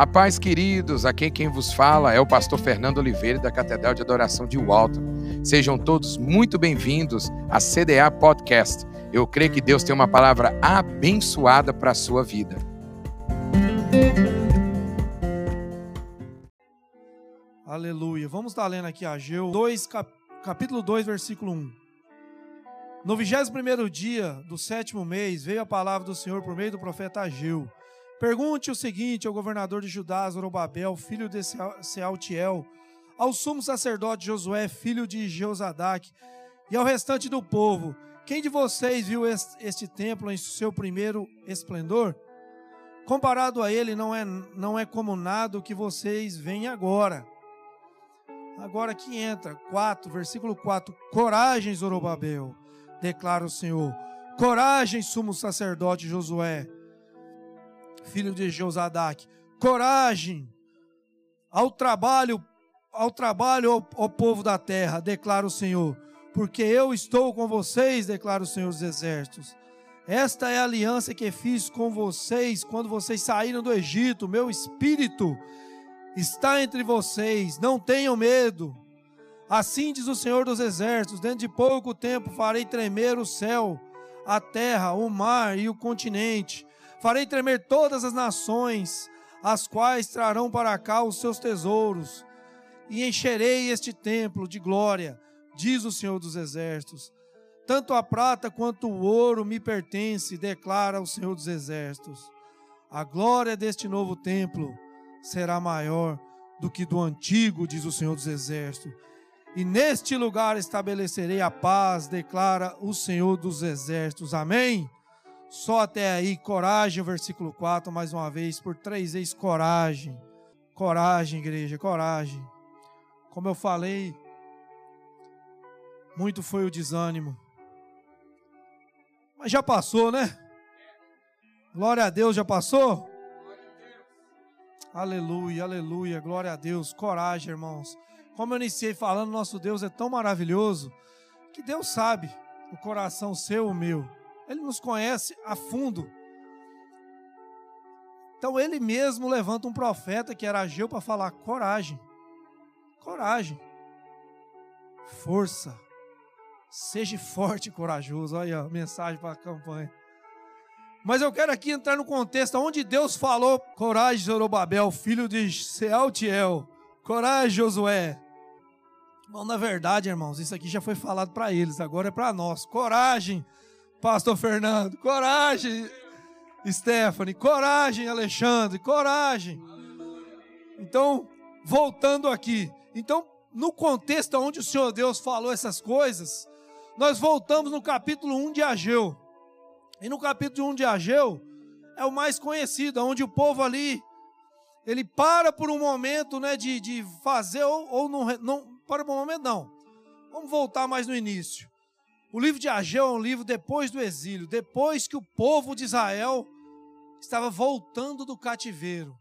A paz, queridos, aqui quem vos fala é o pastor Fernando Oliveira da Catedral de Adoração de Walton. Sejam todos muito bem-vindos à CDA Podcast. Eu creio que Deus tem uma palavra abençoada para a sua vida. Aleluia. Vamos estar lendo aqui Ageu 2, cap capítulo 2, versículo 1. No 21 dia do sétimo mês veio a palavra do Senhor por meio do profeta Ageu. Pergunte o seguinte ao governador de Judá, Zorobabel, filho de Sealtiel, ao sumo sacerdote Josué, filho de Jeozadak, e ao restante do povo: Quem de vocês viu este templo em seu primeiro esplendor? Comparado a ele, não é, não é como nada o que vocês veem agora. Agora que entra, 4, versículo 4: Coragem, Zorobabel, declara o Senhor. Coragem, sumo sacerdote Josué, filho de Josadak. Coragem ao trabalho, ao trabalho, ao povo da terra, declara o Senhor, porque eu estou com vocês, declara o Senhor dos exércitos. Esta é a aliança que fiz com vocês quando vocês saíram do Egito. Meu espírito está entre vocês, não tenham medo. Assim diz o Senhor dos Exércitos: dentro de pouco tempo farei tremer o céu, a terra, o mar e o continente. Farei tremer todas as nações, as quais trarão para cá os seus tesouros, e encherei este templo de glória, diz o Senhor dos Exércitos. Tanto a prata quanto o ouro me pertence, declara o Senhor dos Exércitos. A glória deste novo templo será maior do que do antigo, diz o Senhor dos Exércitos. E neste lugar estabelecerei a paz, declara o Senhor dos Exércitos. Amém? Só até aí, coragem, versículo 4, mais uma vez, por três vezes, coragem. Coragem, igreja, coragem. Como eu falei, muito foi o desânimo. Mas já passou, né? Glória a Deus, já passou? Aleluia, aleluia, glória a Deus. Coragem, irmãos. Como eu iniciei falando, nosso Deus é tão maravilhoso que Deus sabe o coração seu, o meu. Ele nos conhece a fundo. Então ele mesmo levanta um profeta que era Ageu para falar: coragem, coragem, força, seja forte e corajoso. Olha a mensagem para a campanha. Mas eu quero aqui entrar no contexto onde Deus falou: coragem, Zorobabel, filho de Sealtiel, coragem, Josué. Bom, na verdade, irmãos, isso aqui já foi falado para eles, agora é para nós. Coragem, Pastor Fernando, coragem, Stephanie, coragem, Alexandre, coragem. Então, voltando aqui. Então, no contexto onde o Senhor Deus falou essas coisas, nós voltamos no capítulo 1 de Ageu. E no capítulo 1 de Ageu, é o mais conhecido, onde o povo ali, ele para por um momento né, de, de fazer, ou, ou não, não, para por um momento não. Vamos voltar mais no início. O livro de Ageu é um livro depois do exílio, depois que o povo de Israel estava voltando do cativeiro.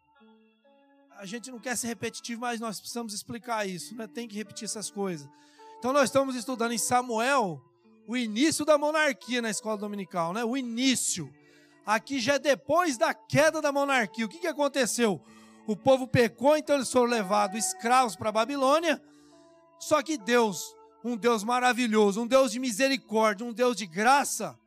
A gente não quer ser repetitivo, mas nós precisamos explicar isso, né? tem que repetir essas coisas. Então nós estamos estudando em Samuel, o início da monarquia na escola dominical, né? O início. Aqui já é depois da queda da monarquia. O que, que aconteceu? O povo pecou, então eles foram levados escravos para a Babilônia. Só que Deus, um Deus maravilhoso, um Deus de misericórdia, um Deus de graça,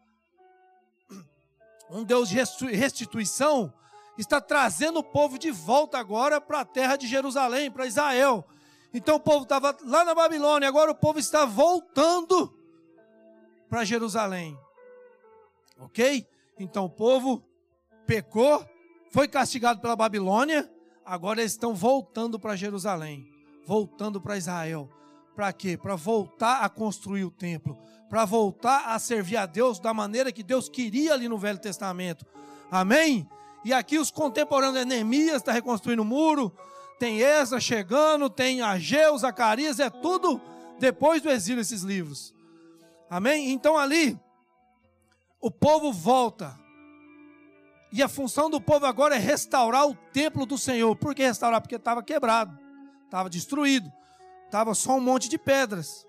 um Deus de restituição, está trazendo o povo de volta agora para a terra de Jerusalém, para Israel. Então o povo estava lá na Babilônia, agora o povo está voltando para Jerusalém. Ok? Então o povo pecou, foi castigado pela Babilônia, agora eles estão voltando para Jerusalém, voltando para Israel. Para quê? Para voltar a construir o templo, para voltar a servir a Deus da maneira que Deus queria ali no Velho Testamento. Amém? E aqui os contemporâneos de Neemias está reconstruindo o muro, tem Esa chegando, tem Ageu, Zacarias, é tudo depois do exílio esses livros. Amém? Então ali, o povo volta. E a função do povo agora é restaurar o templo do Senhor. Por que restaurar? Porque estava quebrado, estava destruído, estava só um monte de pedras.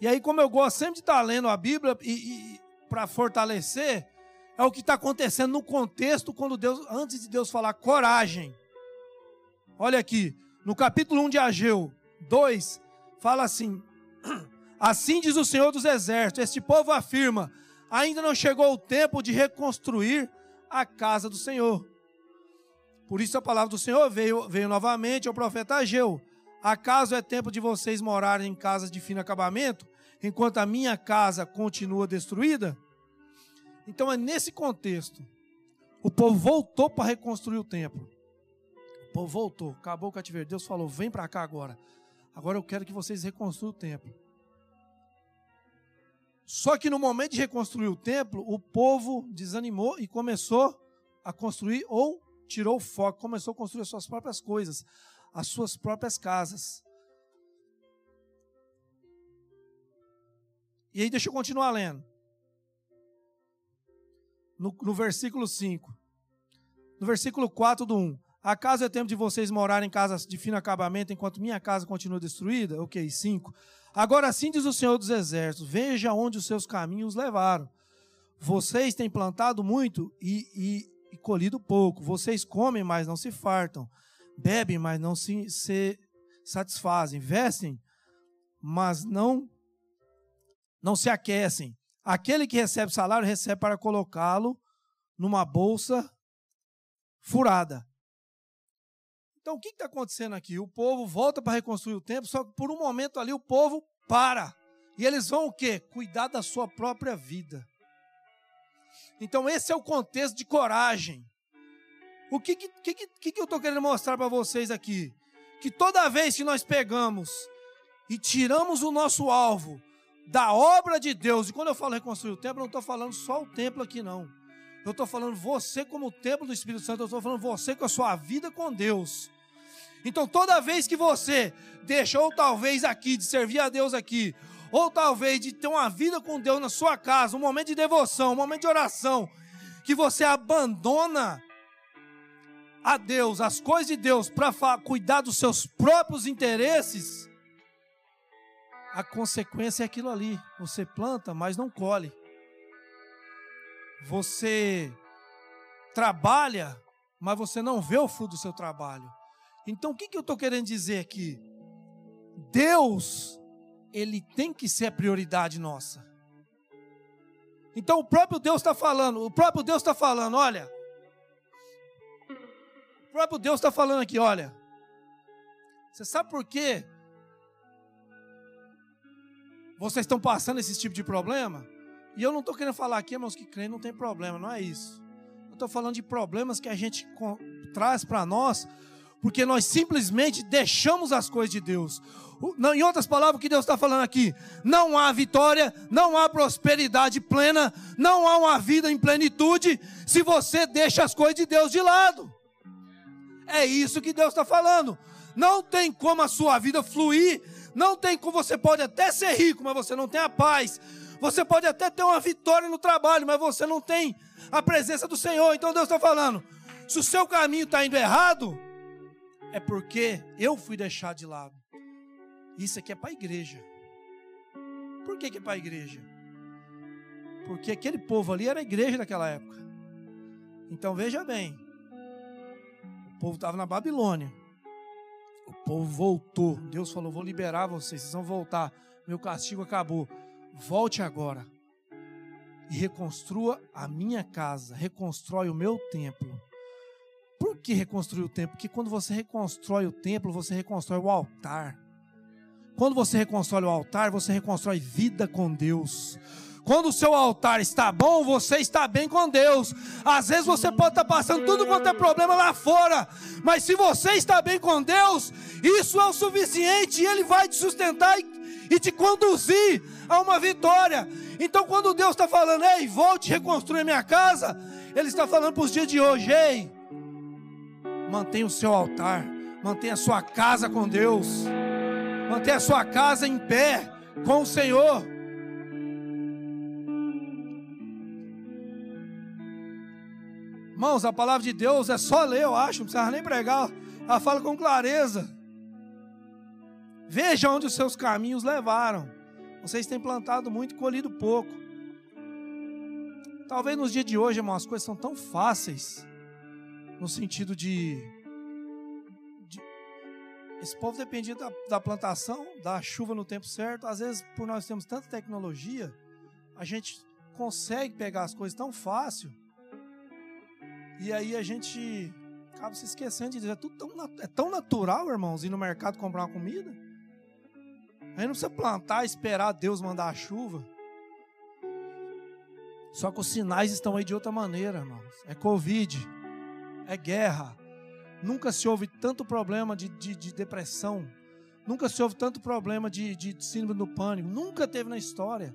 E aí, como eu gosto sempre de estar lendo a Bíblia e, e para fortalecer, É o que está acontecendo no contexto quando Deus, antes de Deus falar coragem. Olha aqui, no capítulo 1 de Ageu 2, fala assim: Assim diz o Senhor dos Exércitos: Este povo afirma, ainda não chegou o tempo de reconstruir a casa do Senhor. Por isso a palavra do Senhor veio, veio novamente ao profeta Ageu. Acaso é tempo de vocês morarem em casas de fino acabamento, enquanto a minha casa continua destruída? Então é nesse contexto. O povo voltou para reconstruir o templo. O povo voltou, acabou o cativeiro. Deus falou: vem para cá agora. Agora eu quero que vocês reconstruam o templo. Só que no momento de reconstruir o templo, o povo desanimou e começou a construir ou tirou o foco, começou a construir as suas próprias coisas, as suas próprias casas. E aí, deixa eu continuar lendo. No, no versículo 5. No versículo 4 do 1. Acaso é tempo de vocês morarem em casas de fino acabamento enquanto minha casa continua destruída? Ok, 5. Agora assim diz o Senhor dos Exércitos: Veja onde os seus caminhos levaram. Vocês têm plantado muito e, e, e colhido pouco. Vocês comem, mas não se fartam. Bebem, mas não se, se satisfazem. Vestem, mas não, não se aquecem. Aquele que recebe salário recebe para colocá-lo numa bolsa furada. Então o que está acontecendo aqui? O povo volta para reconstruir o templo, só que por um momento ali o povo para. E eles vão o quê? Cuidar da sua própria vida. Então, esse é o contexto de coragem. O que, que, que, que eu estou querendo mostrar para vocês aqui? Que toda vez que nós pegamos e tiramos o nosso alvo da obra de Deus, e quando eu falo reconstruir o templo, eu não estou falando só o templo aqui, não. Eu estou falando você como templo do Espírito Santo, eu estou falando você com a sua vida com Deus. Então, toda vez que você deixou, talvez aqui, de servir a Deus aqui, ou talvez de ter uma vida com Deus na sua casa, um momento de devoção, um momento de oração, que você abandona a Deus, as coisas de Deus, para cuidar dos seus próprios interesses, a consequência é aquilo ali. Você planta, mas não colhe. Você trabalha, mas você não vê o fruto do seu trabalho. Então, o que, que eu estou querendo dizer aqui? Deus ele tem que ser a prioridade nossa. Então o próprio Deus está falando, o próprio Deus está falando, olha. O próprio Deus está falando aqui, olha. Você sabe por quê? Vocês estão passando esse tipo de problema? E eu não estou querendo falar aqui, irmãos, que creem não tem problema, não é isso. Eu estou falando de problemas que a gente traz para nós porque nós simplesmente deixamos as coisas de Deus. Em outras palavras, o que Deus está falando aqui? Não há vitória, não há prosperidade plena, não há uma vida em plenitude se você deixa as coisas de Deus de lado. É isso que Deus está falando. Não tem como a sua vida fluir, não tem como você pode até ser rico, mas você não tem a paz. Você pode até ter uma vitória no trabalho, mas você não tem a presença do Senhor. Então Deus está falando: se o seu caminho está indo errado, é porque eu fui deixado de lado. Isso aqui é para a igreja. Por que, que é para a igreja? Porque aquele povo ali era a igreja daquela época. Então veja bem: o povo estava na Babilônia. O povo voltou. Deus falou: Vou liberar vocês, vocês vão voltar. Meu castigo acabou. Volte agora e reconstrua a minha casa, reconstrói o meu templo. Que reconstruir o templo? Porque quando você reconstrói o templo, você reconstrói o altar. Quando você reconstrói o altar, você reconstrói vida com Deus. Quando o seu altar está bom, você está bem com Deus. Às vezes você pode estar passando tudo quanto é problema lá fora, mas se você está bem com Deus, isso é o suficiente e Ele vai te sustentar e, e te conduzir a uma vitória. Então, quando Deus está falando, ei, volte reconstruir minha casa, Ele está falando para os dias de hoje, ei, Mantenha o seu altar, mantenha a sua casa com Deus, mantenha a sua casa em pé com o Senhor. Irmãos, a palavra de Deus é só ler, eu acho, não precisa nem pregar, ela fala com clareza. Veja onde os seus caminhos levaram. Vocês têm plantado muito e colhido pouco. Talvez nos dias de hoje, irmão, as coisas são tão fáceis, no sentido de. de esse povo dependia da, da plantação, da chuva no tempo certo. Às vezes, por nós termos tanta tecnologia, a gente consegue pegar as coisas tão fácil. E aí a gente acaba se esquecendo de dizer, é, tudo tão, é tão natural, irmãos, ir no mercado comprar uma comida. Aí não precisa plantar, esperar Deus mandar a chuva. Só que os sinais estão aí de outra maneira, irmãos. É Covid, é guerra. Nunca se houve tanto problema de, de, de depressão. Nunca se houve tanto problema de, de síndrome do pânico. Nunca teve na história.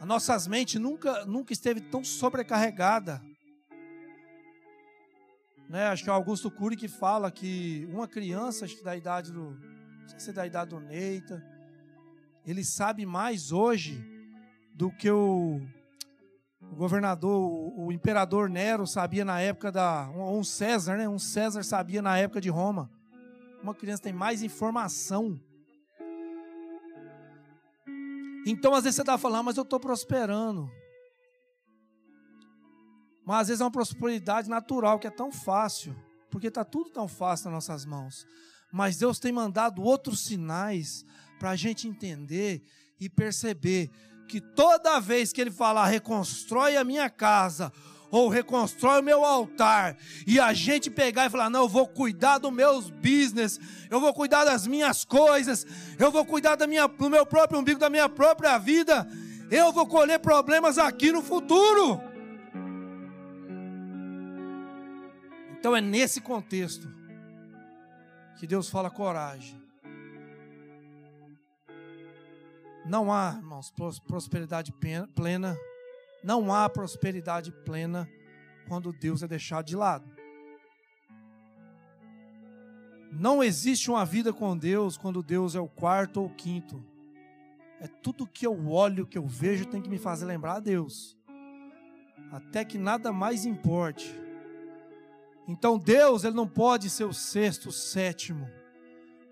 As nossas mentes nunca, nunca esteve tão sobrecarregada. Né? Acho que é o Augusto Cury que fala que uma criança, acho que da idade do. Não sei se é da idade do Neita, ele sabe mais hoje do que o, o governador, o, o, imperador Nero sabia na época da. Um, um César, né? Um César sabia na época de Roma. Uma criança tem mais informação. Então, às vezes você está falando, mas eu estou prosperando. Mas às vezes é uma prosperidade natural que é tão fácil, porque está tudo tão fácil nas nossas mãos. Mas Deus tem mandado outros sinais para a gente entender e perceber que toda vez que ele falar reconstrói a minha casa, ou reconstrói o meu altar, e a gente pegar e falar: não, eu vou cuidar dos meus business, eu vou cuidar das minhas coisas, eu vou cuidar da minha, do meu próprio umbigo, da minha própria vida, eu vou colher problemas aqui no futuro. Então é nesse contexto que Deus fala coragem. Não há, irmãos, prosperidade plena. Não há prosperidade plena quando Deus é deixado de lado. Não existe uma vida com Deus quando Deus é o quarto ou o quinto. É tudo que eu olho, que eu vejo, tem que me fazer lembrar a Deus. Até que nada mais importe. Então Deus, ele não pode ser o sexto, o sétimo.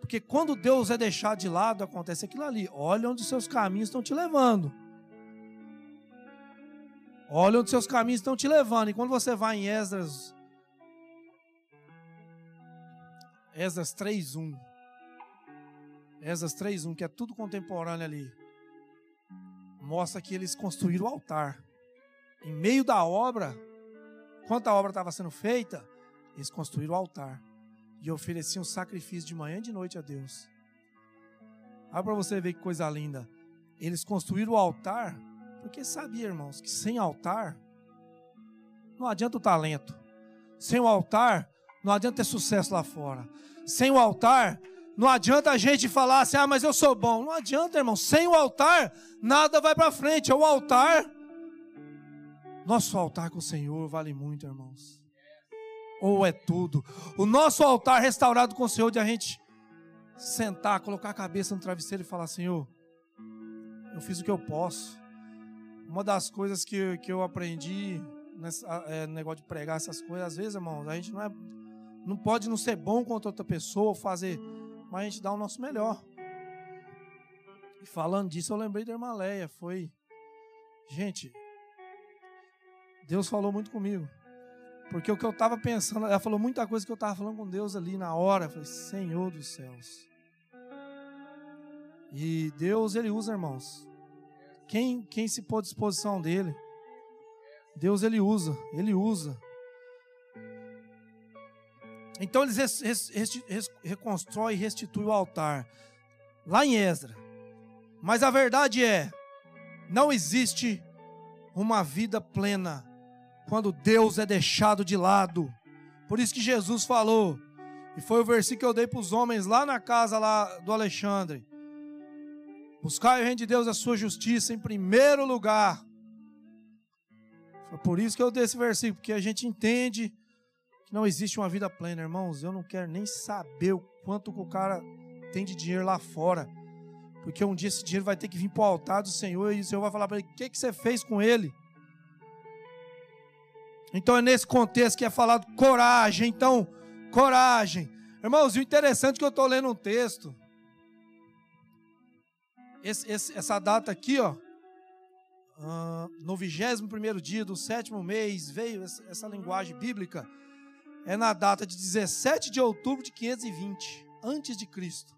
Porque quando Deus é deixado de lado, acontece aquilo ali. Olha onde seus caminhos estão te levando. Olha onde seus caminhos estão te levando. E quando você vai em Esdras, Esdras 3.1, Esdras 3.1, que é tudo contemporâneo ali, mostra que eles construíram o altar. Em meio da obra, enquanto a obra estava sendo feita, eles construíram o altar e ofereciam sacrifício de manhã e de noite a Deus. Olha para você ver que coisa linda. Eles construíram o altar porque sabia, irmãos, que sem altar não adianta o talento. Sem o altar não adianta ter sucesso lá fora. Sem o altar não adianta a gente falar assim: "Ah, mas eu sou bom". Não adianta, irmão. Sem o altar nada vai para frente. É o altar. Nosso altar com o Senhor vale muito, irmãos ou é tudo. O nosso altar restaurado com o Senhor, de a gente sentar, colocar a cabeça no travesseiro e falar: Senhor, eu fiz o que eu posso. Uma das coisas que, que eu aprendi nesse é, negócio de pregar essas coisas, às vezes, irmãos, a gente não, é, não pode não ser bom contra outra pessoa, fazer, mas a gente dá o nosso melhor. E falando disso, eu lembrei da irmã Leia. Foi. Gente, Deus falou muito comigo. Porque o que eu estava pensando, ela falou muita coisa que eu estava falando com Deus ali na hora. Eu falei, Senhor dos céus. E Deus, Ele usa, irmãos. Quem, quem se pôr à disposição dEle, Deus, Ele usa. Ele usa. Então eles res, res, res, reconstrói e restitui o altar. Lá em Esdra. Mas a verdade é, não existe uma vida plena quando Deus é deixado de lado. Por isso que Jesus falou, e foi o versículo que eu dei para os homens lá na casa lá do Alexandre. Buscar o reino de Deus a sua justiça em primeiro lugar. Foi por isso que eu dei esse versículo, porque a gente entende que não existe uma vida plena, irmãos. Eu não quero nem saber o quanto o cara tem de dinheiro lá fora. Porque um dia esse dinheiro vai ter que vir para o altar do Senhor e o Senhor vai falar para ele: o que, que você fez com ele? Então é nesse contexto que é falado coragem. Então, coragem. Irmãos, o interessante é que eu estou lendo um texto. Esse, esse, essa data aqui, ó. uh, no 21 dia do sétimo mês, veio essa, essa linguagem bíblica, é na data de 17 de outubro de 520, antes de Cristo.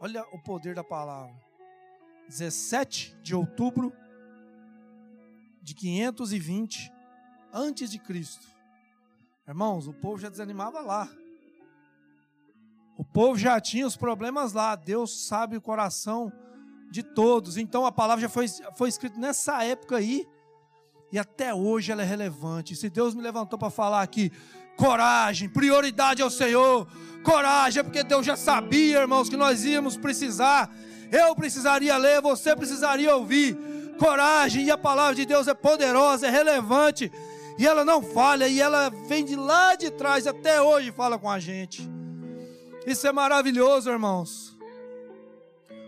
Olha o poder da palavra. 17 de outubro de 520 antes de Cristo. Irmãos, o povo já desanimava lá. O povo já tinha os problemas lá. Deus sabe o coração de todos. Então a palavra já foi, foi escrita nessa época aí. E até hoje ela é relevante. Se Deus me levantou para falar aqui, coragem, prioridade ao Senhor. Coragem, é porque Deus já sabia, irmãos, que nós íamos precisar. Eu precisaria ler, você precisaria ouvir. Coragem, e a palavra de Deus é poderosa, é relevante, e ela não falha, e ela vem de lá de trás até hoje fala com a gente. Isso é maravilhoso, irmãos.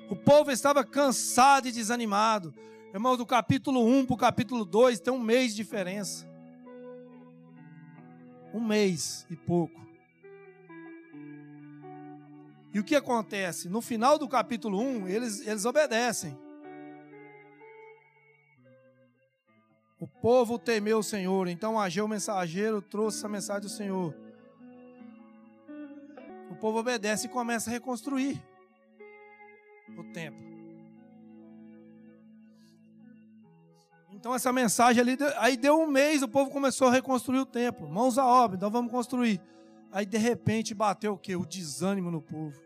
O povo estava cansado e desanimado. Irmãos, do capítulo 1 para o capítulo 2 tem um mês de diferença. Um mês e pouco. E o que acontece? No final do capítulo 1, eles, eles obedecem. O povo temeu o Senhor. Então Ageu, o mensageiro, trouxe essa mensagem do Senhor. O povo obedece e começa a reconstruir o templo. Então essa mensagem ali, aí deu um mês, o povo começou a reconstruir o templo. Mãos à obra, então vamos construir. Aí de repente bateu o que? O desânimo no povo.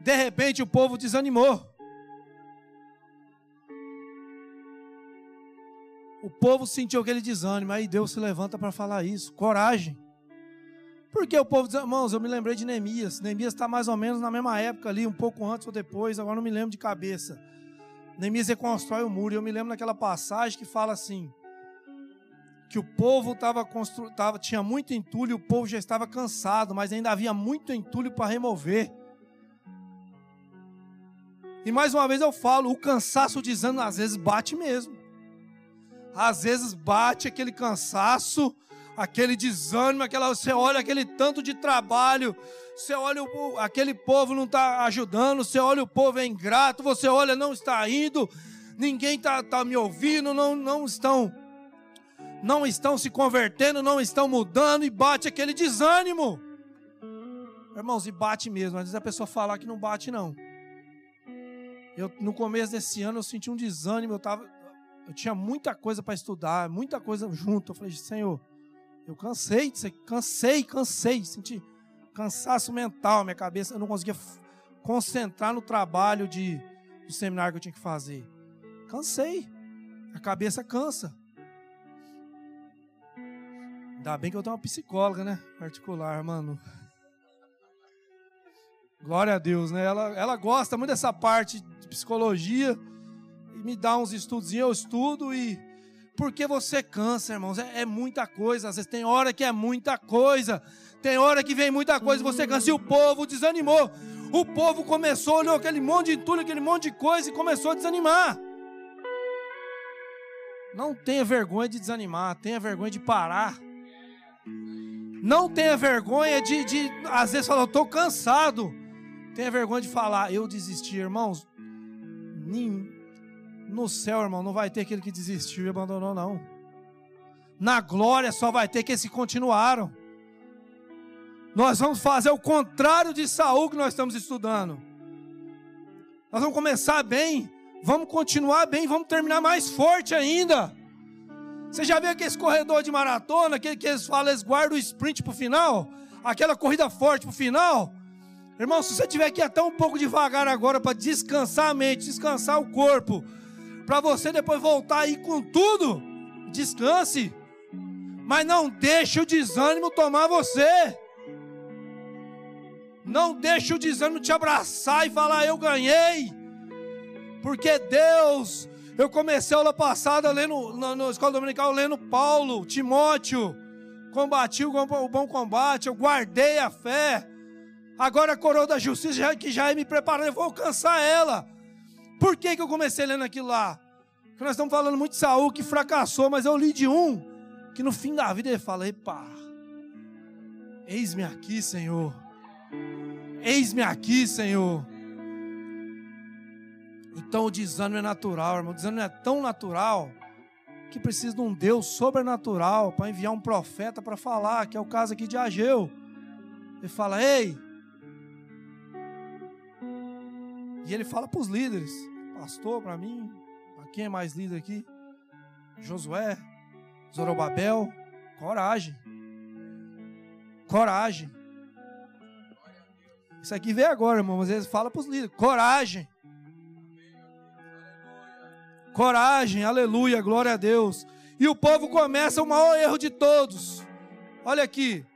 De repente o povo desanimou. O povo sentiu aquele desânimo, aí Deus se levanta para falar isso. Coragem. Porque o povo diz, irmãos, eu me lembrei de Neemias. Neemias está mais ou menos na mesma época ali, um pouco antes ou depois, agora não me lembro de cabeça. Neemias reconstrói o muro, e eu me lembro daquela passagem que fala assim: que o povo tava constru... tava, tinha muito entulho, o povo já estava cansado, mas ainda havia muito entulho para remover. E mais uma vez eu falo, o cansaço desânimo às vezes bate mesmo. Às vezes bate aquele cansaço, aquele desânimo, aquela, você olha aquele tanto de trabalho, você olha o, aquele povo não está ajudando, você olha o povo é ingrato, você olha não está indo, ninguém está tá me ouvindo, não, não estão não estão se convertendo, não estão mudando e bate aquele desânimo. Irmãos, e bate mesmo. Às vezes a pessoa falar que não bate, não. Eu, no começo desse ano eu senti um desânimo, eu, tava, eu tinha muita coisa para estudar, muita coisa junto. Eu falei, Senhor, eu cansei, cansei, cansei, senti cansaço mental, minha cabeça, eu não conseguia concentrar no trabalho de, do seminário que eu tinha que fazer. Cansei, a cabeça cansa. Ainda bem que eu tenho uma psicóloga, né? Particular, mano. Glória a Deus, né? Ela, ela gosta muito dessa parte de psicologia e me dá uns estudos, eu estudo e porque você cansa, irmãos, é, é, muita coisa. Às vezes tem hora que é muita coisa, tem hora que vem muita coisa, você cansa e o povo desanimou. O povo começou, olhou aquele monte de entulho, aquele monte de coisa e começou a desanimar. Não tenha vergonha de desanimar, tenha vergonha de parar. Não tenha vergonha de, de às vezes falar, eu estou cansado tenha vergonha de falar, eu desisti, irmãos. No céu, irmão, não vai ter aquele que desistiu e abandonou, não. Na glória só vai ter que se continuaram. Nós vamos fazer o contrário de Saul que nós estamos estudando. Nós vamos começar bem, vamos continuar bem, vamos terminar mais forte ainda. Você já viu aquele corredor de maratona, aquele que eles falam, eles guardam o sprint para o final? Aquela corrida forte para o final? Irmão, se você tiver que ir até um pouco devagar agora para descansar a mente, descansar o corpo, para você depois voltar aí com tudo, descanse. Mas não deixe o desânimo tomar você. Não deixe o desânimo te abraçar e falar eu ganhei. Porque Deus, eu comecei a aula passada lendo na, na escola dominical lendo Paulo, Timóteo, combati o bom combate, eu guardei a fé. Agora a coroa da justiça, que já é me preparando, eu vou alcançar ela. Por que, que eu comecei lendo aquilo lá? Porque nós estamos falando muito de Saul que fracassou, mas eu li de um que no fim da vida ele fala: Epa, eis-me aqui, Senhor. Eis-me aqui, Senhor. Então o desânimo é natural, irmão. O desânimo é tão natural que precisa de um Deus sobrenatural para enviar um profeta para falar, que é o caso aqui de Ageu. Ele fala: Ei! E ele fala para os líderes: Pastor, para mim, para quem é mais líder aqui? Josué, Zorobabel, coragem. Coragem. Isso aqui veio agora, irmão. Às vezes fala para os líderes: coragem. Coragem, aleluia, glória a Deus. E o povo começa o maior erro de todos. Olha aqui.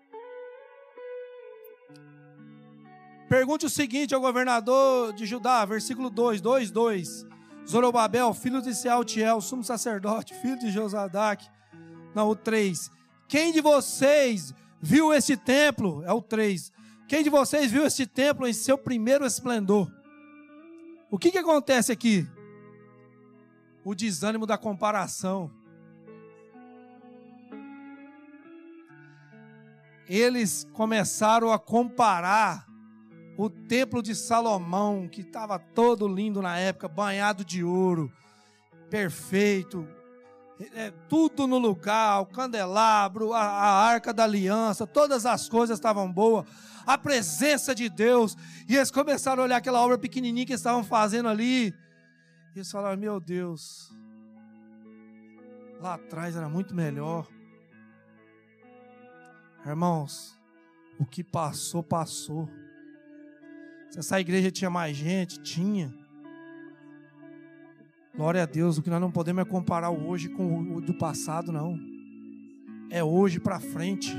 Pergunte o seguinte ao governador de Judá, versículo 2, 2, 2. Zorobabel, filho de Sealtiel, sumo sacerdote, filho de Josadac. Não, o 3. Quem de vocês viu esse templo? É o 3. Quem de vocês viu esse templo em seu primeiro esplendor? O que, que acontece aqui? o desânimo da comparação. Eles começaram a comparar o templo de Salomão, que estava todo lindo na época, banhado de ouro, perfeito, é, tudo no lugar, o candelabro, a, a arca da aliança, todas as coisas estavam boas, a presença de Deus, e eles começaram a olhar aquela obra pequenininha que estavam fazendo ali, e eles falaram: Meu Deus, lá atrás era muito melhor. Irmãos, o que passou, passou. Se essa igreja tinha mais gente, tinha. Glória a Deus, o que nós não podemos é comparar o hoje com o do passado, não. É hoje para frente.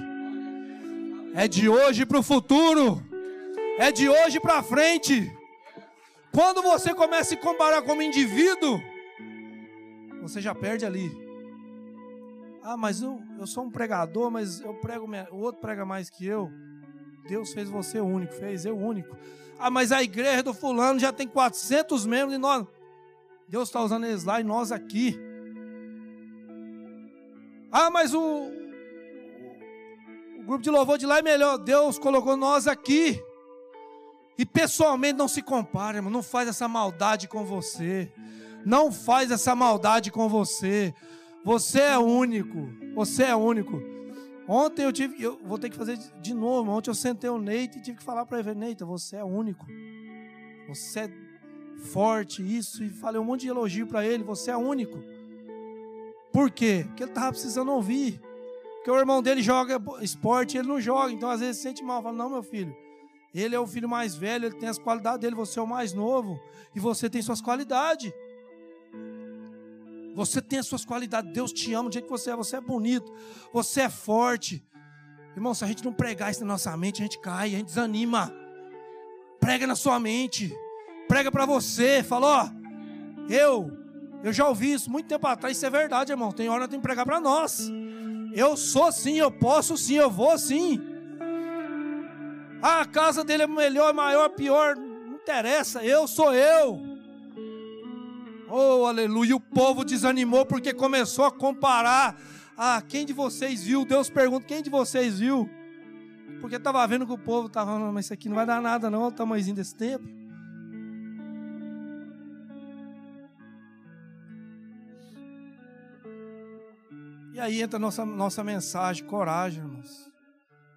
É de hoje para o futuro. É de hoje para frente. Quando você começa a comparar como indivíduo, você já perde ali. Ah, mas eu, eu sou um pregador, mas eu prego, o outro prega mais que eu. Deus fez você único, fez eu único. Ah, mas a igreja do fulano já tem 400 membros e nós. Deus está usando eles lá e nós aqui. Ah, mas o, o grupo de louvor de lá é melhor. Deus colocou nós aqui. E pessoalmente não se compara, irmão. Não faz essa maldade com você. Não faz essa maldade com você. Você é único. Você é único. Ontem eu tive, eu vou ter que fazer de novo. Ontem eu sentei o Neito e tive que falar para ele, Neito, você é único. Você é forte, isso. E falei um monte de elogio para ele. Você é único. Por quê? Porque ele estava precisando ouvir. Porque o irmão dele joga esporte e ele não joga. Então às vezes sente mal. Fala, não, meu filho. Ele é o filho mais velho, ele tem as qualidades dele, você é o mais novo, e você tem suas qualidades. Você tem as suas qualidades, Deus te ama do jeito que você é, você é bonito, você é forte. Irmão, se a gente não pregar isso na nossa mente, a gente cai, a gente desanima. Prega na sua mente, prega para você, fala, ó, eu, eu já ouvi isso muito tempo atrás, isso é verdade, irmão. Tem hora tem que pregar para nós. Eu sou sim, eu posso sim, eu vou sim. Ah, a casa dele é melhor, maior, pior. Não interessa, eu sou eu. Oh, aleluia. O povo desanimou porque começou a comparar. Ah, quem de vocês viu? Deus pergunta: quem de vocês viu? Porque estava vendo que o povo estava falando, mas isso aqui não vai dar nada, não, o tamanhozinho desse tempo. E aí entra a nossa, nossa mensagem, coragem, irmãos.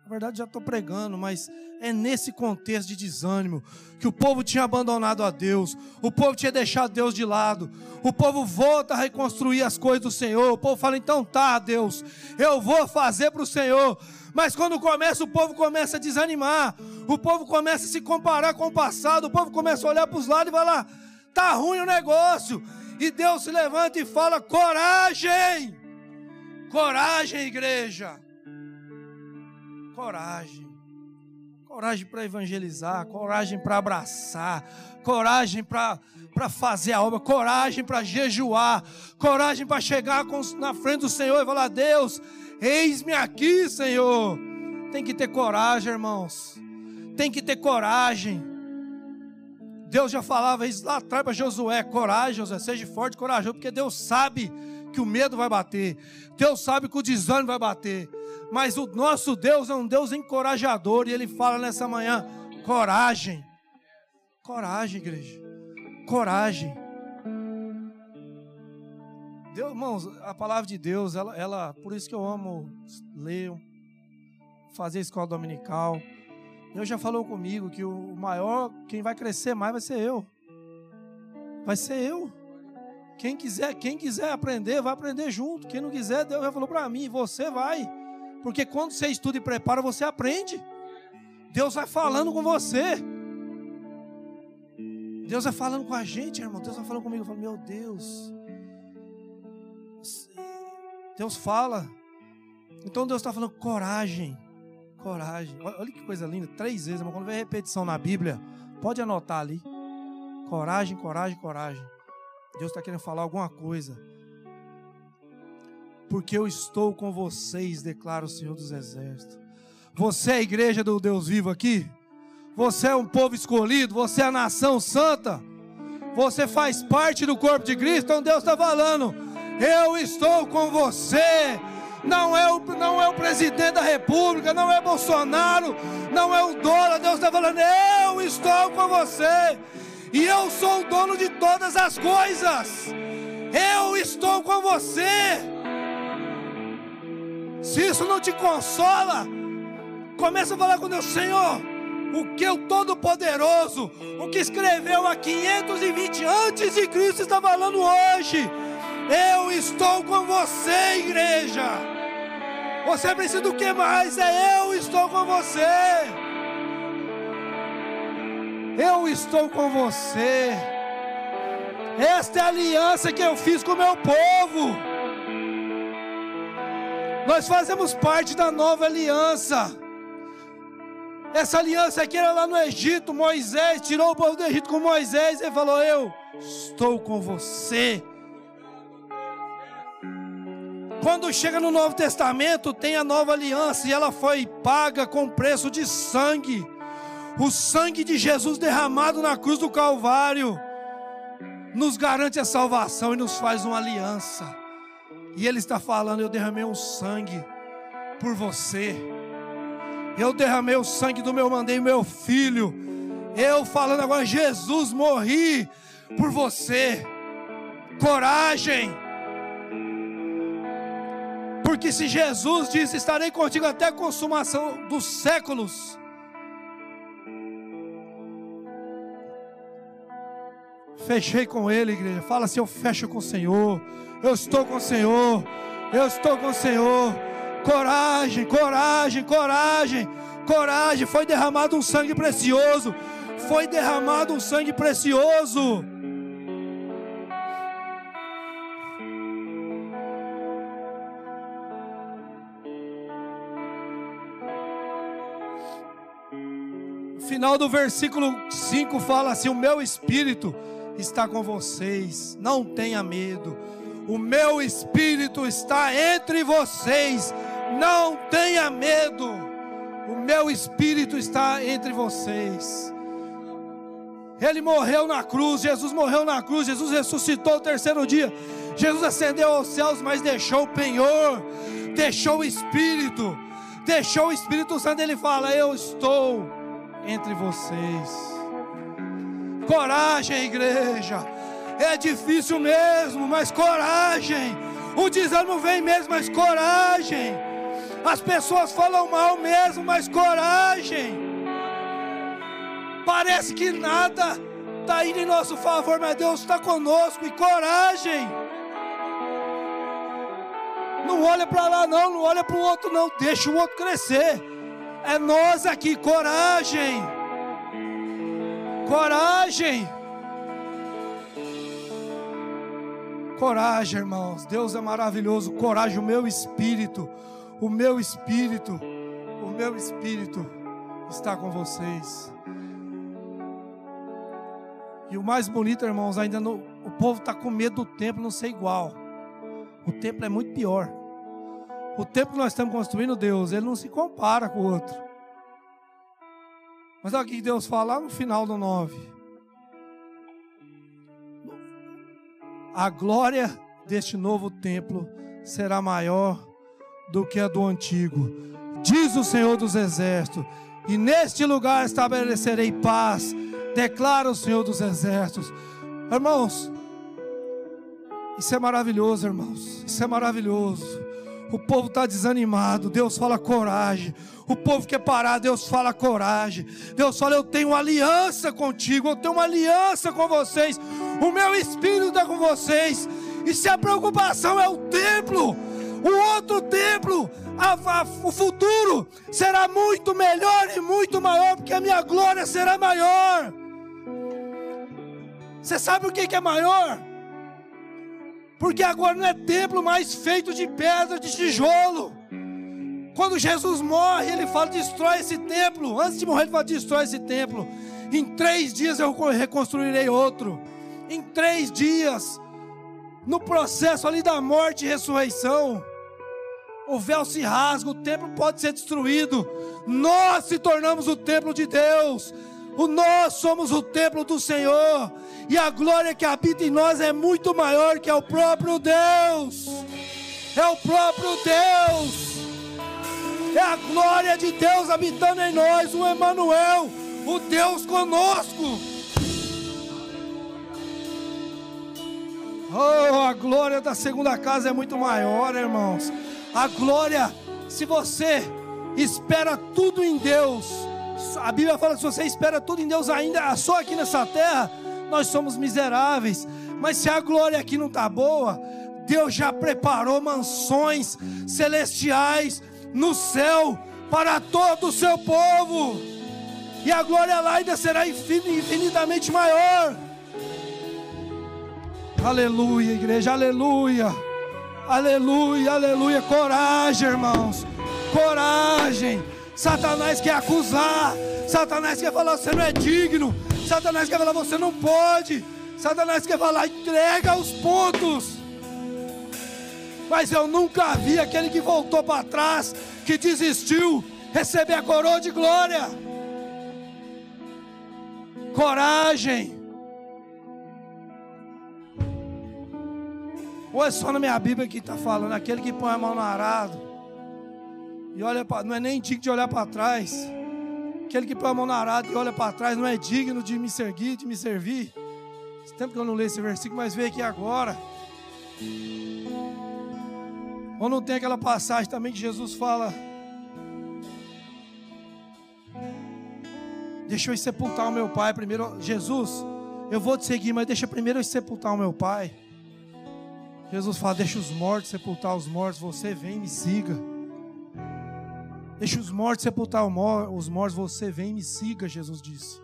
Na verdade, já estou pregando, mas é nesse contexto de desânimo que o povo tinha abandonado a Deus, o povo tinha deixado Deus de lado, o povo volta a reconstruir as coisas do Senhor. O povo fala: então tá, Deus, eu vou fazer para o Senhor. Mas quando começa, o povo começa a desanimar, o povo começa a se comparar com o passado, o povo começa a olhar para os lados e falar: tá ruim o negócio. E Deus se levanta e fala: coragem, coragem, igreja coragem. Coragem para evangelizar, coragem para abraçar, coragem para fazer a obra, coragem para jejuar, coragem para chegar com, na frente do Senhor e falar: Deus, eis-me aqui, Senhor. Tem que ter coragem, irmãos. Tem que ter coragem. Deus já falava isso lá atrás para Josué: coragem, Josué, seja forte, corajoso, porque Deus sabe que o medo vai bater, Deus sabe que o desânimo vai bater, mas o nosso Deus é um Deus encorajador e Ele fala nessa manhã: coragem, coragem, igreja, coragem. Deus, irmãos, a palavra de Deus, ela, ela, por isso que eu amo ler, fazer escola dominical. Deus já falou comigo que o maior, quem vai crescer mais vai ser eu. Vai ser eu. Quem quiser, quem quiser aprender, vai aprender junto. Quem não quiser, Deus já falou para mim, você vai. Porque quando você estuda e prepara, você aprende. Deus vai falando com você. Deus vai falando com a gente, irmão. Deus vai falando comigo. Eu falo, meu Deus. Deus fala. Então Deus está falando coragem. Coragem. Olha que coisa linda. Três vezes, irmão. Quando vem repetição na Bíblia, pode anotar ali. Coragem, coragem, coragem. Deus está querendo falar alguma coisa. Porque eu estou com vocês, declara o Senhor dos Exércitos. Você é a igreja do Deus vivo aqui? Você é um povo escolhido? Você é a nação santa? Você faz parte do corpo de Cristo? Então Deus está falando: Eu estou com você não é, o, não é o presidente da república, não é Bolsonaro, não é o dono. Deus está falando: Eu estou com você, e eu sou o dono de todas as coisas. Eu estou com você. Se isso não te consola, começa a falar com Deus, Senhor. O que o Todo-Poderoso, o que escreveu há 520 antes de Cristo, está falando hoje. Eu estou com você, igreja. Você precisa do que mais? É eu estou com você. Eu estou com você. Esta é a aliança que eu fiz com o meu povo. Nós fazemos parte da nova aliança. Essa aliança aqui era lá no Egito. Moisés tirou o povo do Egito com Moisés e falou: Eu estou com você. Quando chega no Novo Testamento, tem a nova aliança e ela foi paga com preço de sangue. O sangue de Jesus derramado na cruz do Calvário nos garante a salvação e nos faz uma aliança. E Ele está falando: Eu derramei um sangue por você. Eu derramei o sangue do meu, mandei meu filho. Eu falando agora, Jesus, morri por você. Coragem. Porque se Jesus disse: Estarei contigo até a consumação dos séculos. Fechei com Ele, igreja. Fala assim: Eu fecho com o Senhor. Eu estou com o Senhor. Eu estou com o Senhor. Coragem, coragem, coragem, coragem. Foi derramado um sangue precioso. Foi derramado um sangue precioso. final do versículo 5 fala assim: O meu espírito está com vocês, não tenha medo. O meu espírito está entre vocês, não tenha medo. O meu espírito está entre vocês. Ele morreu na cruz, Jesus morreu na cruz, Jesus ressuscitou o terceiro dia. Jesus ascendeu aos céus, mas deixou o penhor, deixou o Espírito, deixou o Espírito Santo. Ele fala: Eu estou entre vocês. Coragem, igreja. É difícil mesmo, mas coragem. O desânimo vem mesmo, mas coragem. As pessoas falam mal mesmo, mas coragem. Parece que nada está indo em nosso favor, mas Deus está conosco e coragem. Não olha para lá, não, não olha para o outro, não. Deixa o outro crescer. É nós aqui, coragem. Coragem. Coragem, irmãos. Deus é maravilhoso. Coragem, o meu espírito, o meu espírito, o meu espírito está com vocês. E o mais bonito, irmãos, ainda no, o povo está com medo do templo não ser igual. O templo é muito pior. O templo que nós estamos construindo, Deus, ele não se compara com o outro. Mas olha o que Deus fala no final do 9. A glória deste novo templo será maior do que a do antigo, diz o Senhor dos Exércitos. E neste lugar estabelecerei paz, declara o Senhor dos Exércitos. Irmãos, Isso é maravilhoso, irmãos. Isso é maravilhoso. O povo está desanimado, Deus fala coragem. O povo quer parar, Deus fala coragem. Deus fala: Eu tenho aliança contigo, eu tenho uma aliança com vocês. O meu espírito está com vocês. E se a preocupação é o templo, o outro templo, a, a, o futuro será muito melhor e muito maior, porque a minha glória será maior. Você sabe o que é maior? Porque agora não é templo mais feito de pedra, de tijolo. Quando Jesus morre, ele fala: destrói esse templo. Antes de morrer, ele fala: destrói esse templo. Em três dias eu reconstruirei outro. Em três dias, no processo ali da morte e ressurreição, o véu se rasga, o templo pode ser destruído. Nós se tornamos o templo de Deus. O nós somos o templo do Senhor. E a glória que habita em nós é muito maior que é o próprio Deus. É o próprio Deus. É a glória de Deus habitando em nós, o Emanuel, o Deus conosco. Oh, a glória da segunda casa é muito maior, irmãos. A glória, se você espera tudo em Deus, a Bíblia fala que se você espera tudo em Deus ainda, só aqui nessa terra, nós somos miseráveis. Mas se a glória aqui não está boa, Deus já preparou mansões celestiais no céu para todo o seu povo. E a glória lá ainda será infinitamente maior. Aleluia, igreja, aleluia. Aleluia, aleluia. Coragem, irmãos. Coragem. Satanás quer acusar. Satanás quer falar: você não é digno. Satanás quer falar: você não pode. Satanás quer falar: entrega os pontos. Mas eu nunca vi aquele que voltou para trás, que desistiu, receber a coroa de glória. Coragem. Ou é só na minha Bíblia que está falando, aquele que põe a mão no arado e olha para, não é nem digno de olhar para trás. Aquele que põe a mão no arado e olha para trás não é digno de me seguir, de me servir. Esse tempo que eu não leio esse versículo, mas veio aqui agora. Ou não tem aquela passagem também que Jesus fala: Deixa eu sepultar o meu pai primeiro. Jesus, eu vou te seguir, mas deixa primeiro eu sepultar o meu pai. Jesus fala: Deixa os mortos sepultar os mortos. Você vem e me siga. Deixa os mortos sepultar os mortos. Você vem e me siga. Jesus disse.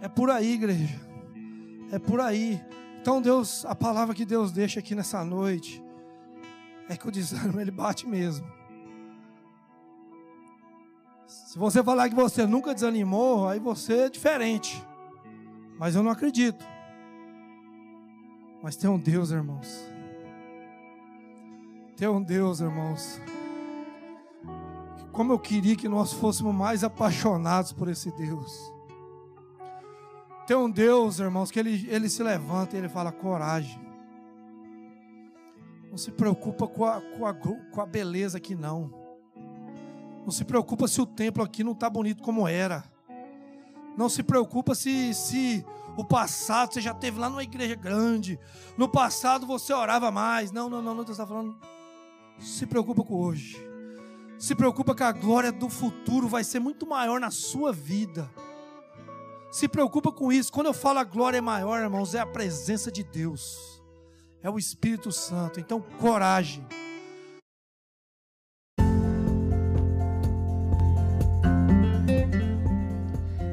É por aí, igreja. É por aí. Então, Deus, a palavra que Deus deixa aqui nessa noite é que o desânimo ele bate mesmo. Se você falar que você nunca desanimou, aí você é diferente. Mas eu não acredito. Mas tem um Deus, irmãos. Tem um Deus, irmãos. Como eu queria que nós fôssemos mais apaixonados por esse Deus. Tem um Deus, irmãos, que ele, ele se levanta e ele fala: coragem. Não se preocupa com a, com a, com a beleza aqui, não. Não se preocupa se o templo aqui não está bonito como era. Não se preocupa se, se o passado você já teve lá numa igreja grande. No passado você orava mais. Não, não, não, não. Deus está falando. Se preocupa com hoje. Se preocupa que a glória do futuro vai ser muito maior na sua vida. Se preocupa com isso. Quando eu falo a glória é maior, irmãos, é a presença de Deus. É o Espírito Santo. Então, coragem.